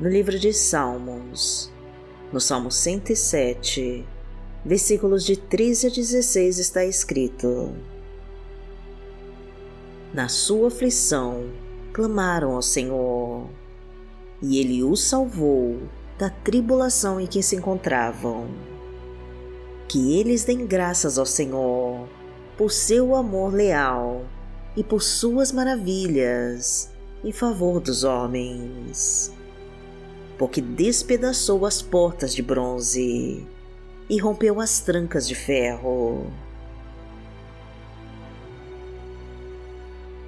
no livro de Salmos, no Salmo 107, versículos de 13 a 16 está escrito: Na sua aflição clamaram ao Senhor, e ele os salvou da tribulação em que se encontravam. Que eles deem graças ao Senhor por seu amor leal e por suas maravilhas em favor dos homens. Porque despedaçou as portas de bronze e rompeu as trancas de ferro.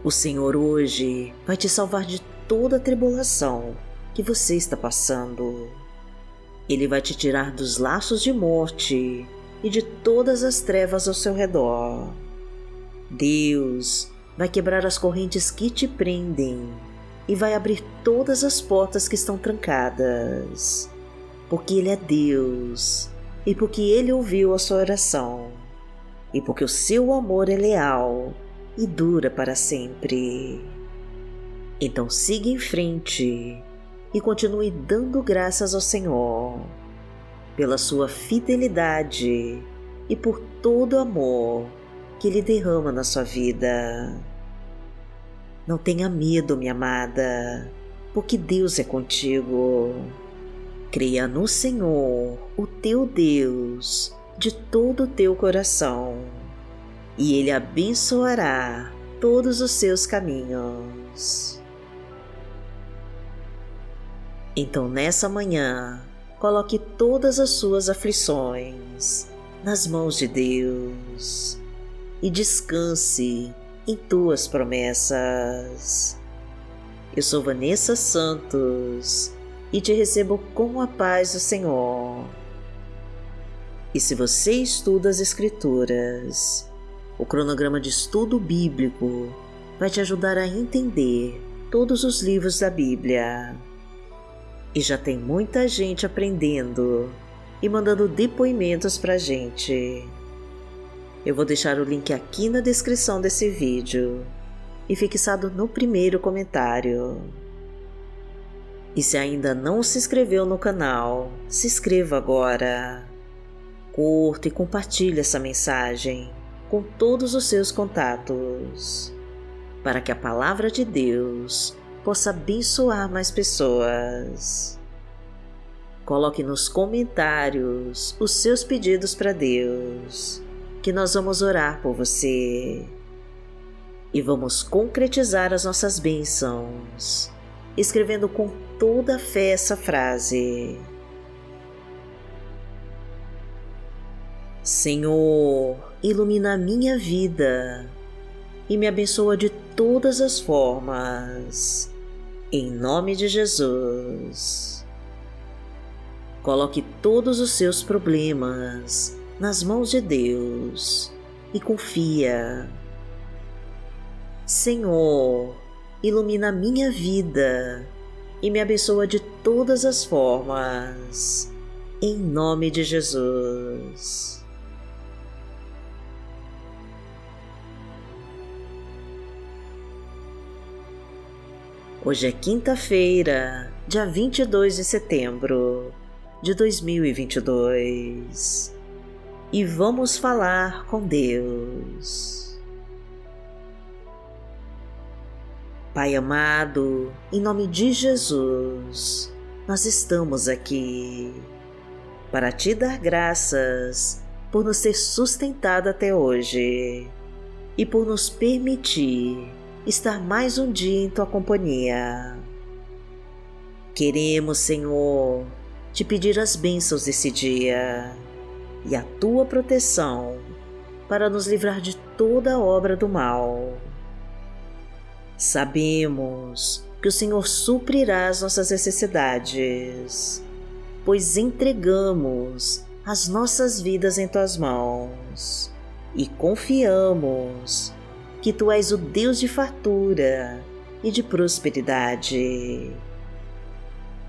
O Senhor hoje vai te salvar de toda a tribulação que você está passando. Ele vai te tirar dos laços de morte e de todas as trevas ao seu redor. Deus vai quebrar as correntes que te prendem e vai abrir todas as portas que estão trancadas, porque Ele é Deus e porque Ele ouviu a sua oração e porque o seu amor é leal e dura para sempre. Então siga em frente e continue dando graças ao Senhor pela sua fidelidade e por todo o amor que Ele derrama na sua vida. Não tenha medo, minha amada, porque Deus é contigo. Creia no Senhor, o teu Deus, de todo o teu coração, e Ele abençoará todos os seus caminhos. Então, nessa manhã, coloque todas as suas aflições nas mãos de Deus e descanse em tuas promessas. Eu sou Vanessa Santos e te recebo com a paz do Senhor. E se você estuda as Escrituras, o cronograma de estudo bíblico vai te ajudar a entender todos os livros da Bíblia. E já tem muita gente aprendendo e mandando depoimentos pra gente. Eu vou deixar o link aqui na descrição desse vídeo e fixado no primeiro comentário. E se ainda não se inscreveu no canal, se inscreva agora. Curta e compartilhe essa mensagem com todos os seus contatos, para que a palavra de Deus possa abençoar mais pessoas. Coloque nos comentários os seus pedidos para Deus, que nós vamos orar por você. E vamos concretizar as nossas bênçãos, escrevendo com toda a fé essa frase. Senhor, ilumina a minha vida e me abençoa de todas as formas em nome de Jesus. Coloque todos os seus problemas nas mãos de Deus e confia. Senhor, ilumina minha vida e me abençoa de todas as formas, em nome de Jesus. Hoje é quinta-feira, dia 22 de setembro de 2022 e vamos falar com Deus. Pai amado, em nome de Jesus, nós estamos aqui para te dar graças por nos ter sustentado até hoje e por nos permitir estar mais um dia em tua companhia. Queremos, Senhor, te pedir as bênçãos desse dia e a tua proteção para nos livrar de toda obra do mal. Sabemos que o Senhor suprirá as nossas necessidades, pois entregamos as nossas vidas em tuas mãos e confiamos que tu és o Deus de fartura e de prosperidade.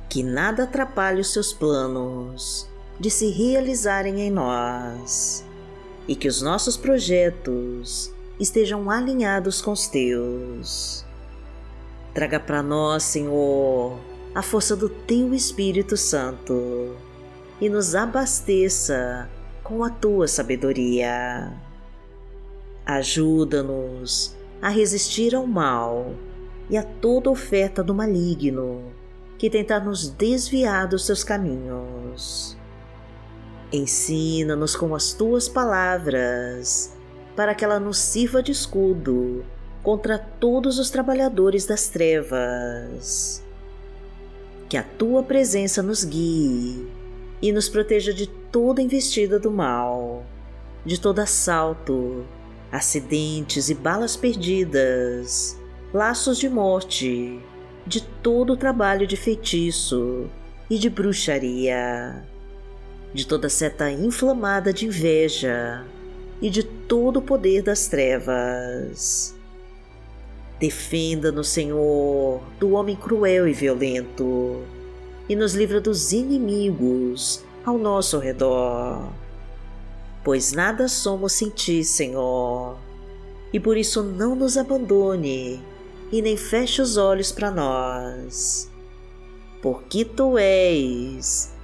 Que nada atrapalhe os seus planos de se realizarem em nós e que os nossos projetos estejam alinhados com os teus. Traga para nós, Senhor, a força do Teu Espírito Santo e nos abasteça com a Tua sabedoria. Ajuda-nos a resistir ao mal e a toda oferta do maligno que tentar nos desviar dos seus caminhos. Ensina-nos com as tuas palavras, para que ela nos sirva de escudo contra todos os trabalhadores das trevas. Que a tua presença nos guie e nos proteja de toda investida do mal, de todo assalto, acidentes e balas perdidas, laços de morte, de todo o trabalho de feitiço e de bruxaria, de toda seta inflamada de inveja e de todo o poder das trevas. Defenda-nos, Senhor, do homem cruel e violento, e nos livra dos inimigos ao nosso redor. Pois nada somos sem Ti, Senhor, e por isso não nos abandone e nem feche os olhos para nós, porque Tu és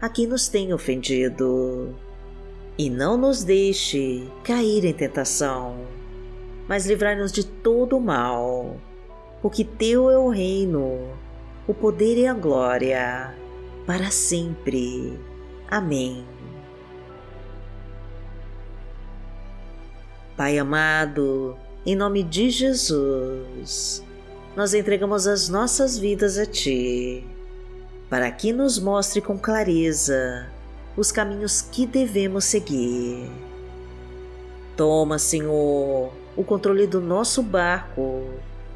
a quem nos tem ofendido. E não nos deixe cair em tentação, mas livrai-nos de todo o mal, porque Teu é o reino, o poder e a glória, para sempre. Amém. Pai amado, em nome de Jesus, nós entregamos as nossas vidas a Ti, para que nos mostre com clareza os caminhos que devemos seguir. Toma, Senhor, o controle do nosso barco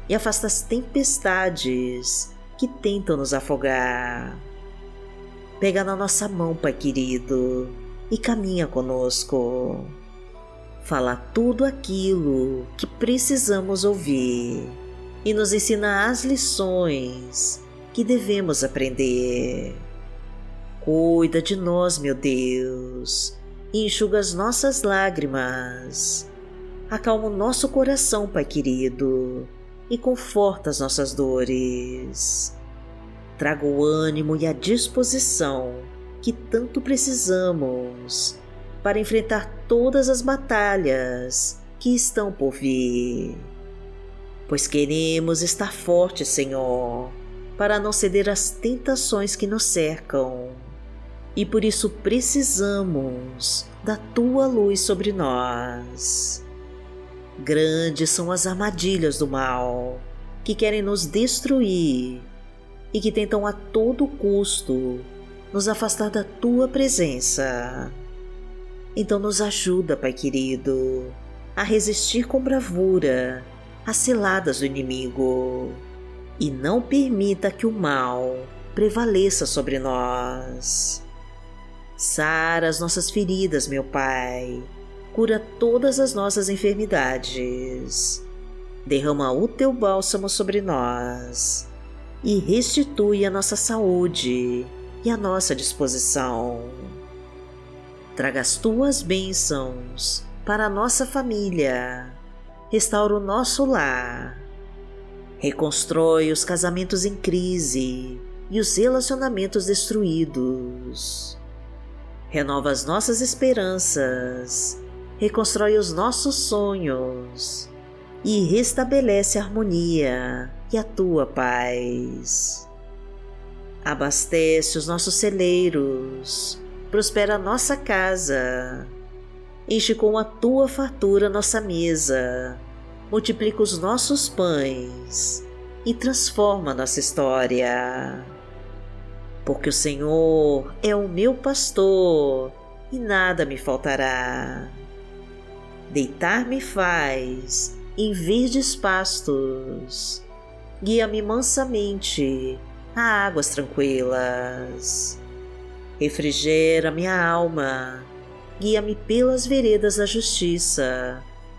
e afasta as tempestades que tentam nos afogar. Pega na nossa mão, Pai querido, e caminha conosco. Fala tudo aquilo que precisamos ouvir e nos ensina as lições que devemos aprender. Cuida de nós, meu Deus, enxuga as nossas lágrimas. Acalma o nosso coração, Pai querido, e conforta as nossas dores. Traga o ânimo e a disposição que tanto precisamos para enfrentar todas as batalhas que estão por vir pois queremos estar fortes, Senhor, para não ceder às tentações que nos cercam. E por isso precisamos da tua luz sobre nós. Grandes são as armadilhas do mal que querem nos destruir e que tentam a todo custo nos afastar da tua presença. Então nos ajuda, Pai querido, a resistir com bravura as ciladas do inimigo e não permita que o mal prevaleça sobre nós. Sara as nossas feridas, meu Pai, cura todas as nossas enfermidades. Derrama o teu bálsamo sobre nós e restitui a nossa saúde e a nossa disposição. Traga as tuas bênçãos para a nossa família restaura o nosso lar, reconstrói os casamentos em crise e os relacionamentos destruídos, renova as nossas esperanças, reconstrói os nossos sonhos e restabelece a harmonia e a tua paz. Abastece os nossos celeiros, prospera a nossa casa Enche com a tua fartura nossa mesa, multiplica os nossos pães e transforma nossa história. Porque o Senhor é o meu pastor e nada me faltará. Deitar-me faz em verdes pastos, guia-me mansamente a águas tranquilas. Refrigera minha alma, guia-me pelas veredas da justiça,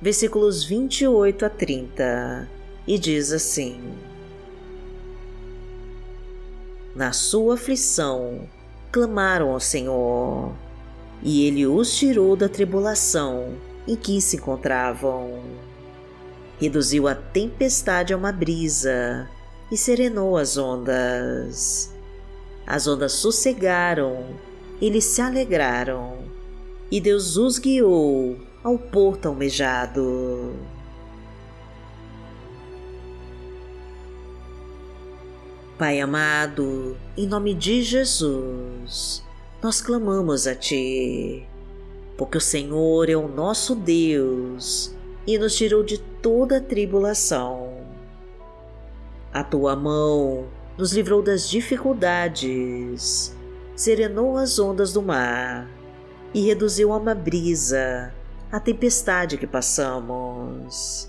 versículos 28 a 30, e diz assim: Na sua aflição clamaram ao Senhor e ele os tirou da tribulação em que se encontravam. Reduziu a tempestade a uma brisa e serenou as ondas. As ondas sossegaram, eles se alegraram, e Deus os guiou ao porto almejado. Pai amado, em nome de Jesus, nós clamamos a Ti, porque o Senhor é o nosso Deus e nos tirou de toda tribulação. A Tua mão nos livrou das dificuldades, serenou as ondas do mar e reduziu a uma brisa a tempestade que passamos.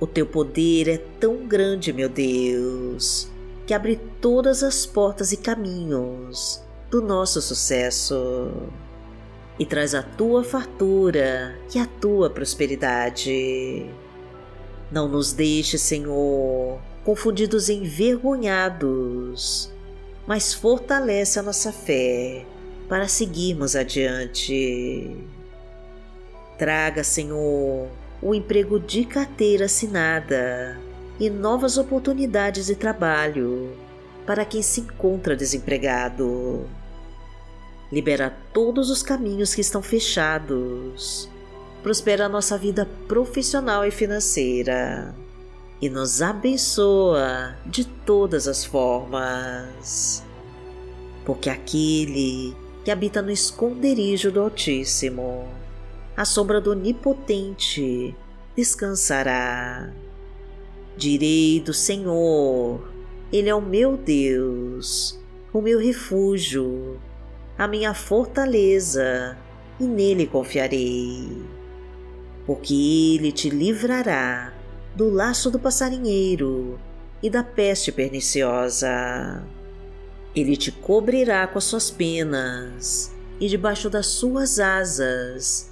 O Teu poder é tão grande, meu Deus, que abre todas as portas e caminhos do nosso sucesso e traz a tua fartura e a tua prosperidade. Não nos deixe, Senhor, confundidos e envergonhados, mas fortalece a nossa fé para seguirmos adiante. Traga, Senhor, o emprego de carteira assinada e novas oportunidades de trabalho para quem se encontra desempregado. Libera todos os caminhos que estão fechados, prospera a nossa vida profissional e financeira. E nos abençoa de todas as formas. Porque aquele que habita no esconderijo do Altíssimo, à sombra do Onipotente, descansará. Direi do Senhor, Ele é o meu Deus, o meu refúgio a minha fortaleza, e nele confiarei. Porque ele te livrará do laço do passarinheiro e da peste perniciosa. Ele te cobrirá com as suas penas, e debaixo das suas asas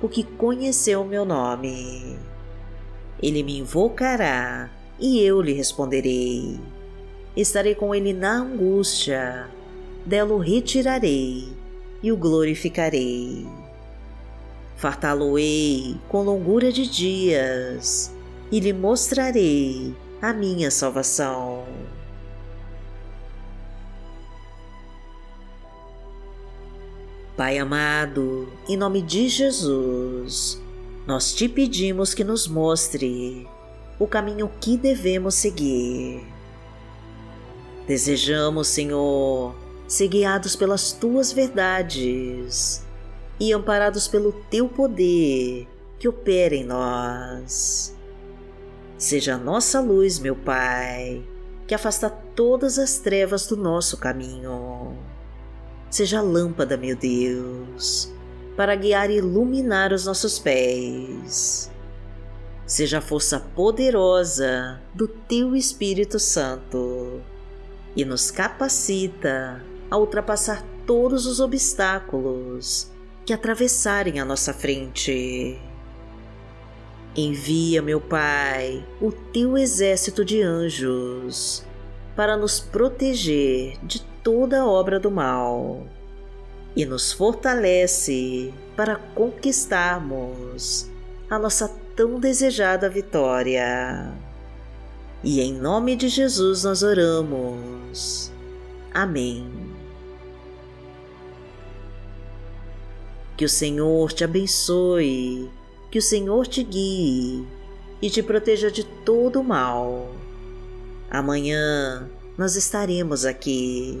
porque conheceu meu nome. Ele me invocará e eu lhe responderei. Estarei com ele na angústia, dela o retirarei e o glorificarei. Fartá-lo-ei com longura de dias e lhe mostrarei a minha salvação. Pai amado, em nome de Jesus, nós te pedimos que nos mostre o caminho que devemos seguir. Desejamos, Senhor, ser guiados pelas tuas verdades e amparados pelo teu poder que opera em nós. Seja a nossa luz, meu Pai, que afasta todas as trevas do nosso caminho seja lâmpada, meu Deus, para guiar e iluminar os nossos pés. Seja a força poderosa do Teu Espírito Santo e nos capacita a ultrapassar todos os obstáculos que atravessarem a nossa frente. Envia, meu Pai, o teu exército de anjos para nos proteger de toda obra do mal e nos fortalece para conquistarmos a nossa tão desejada vitória. E em nome de Jesus nós oramos. Amém. Que o Senhor te abençoe, que o Senhor te guie e te proteja de todo o mal. Amanhã nós estaremos aqui,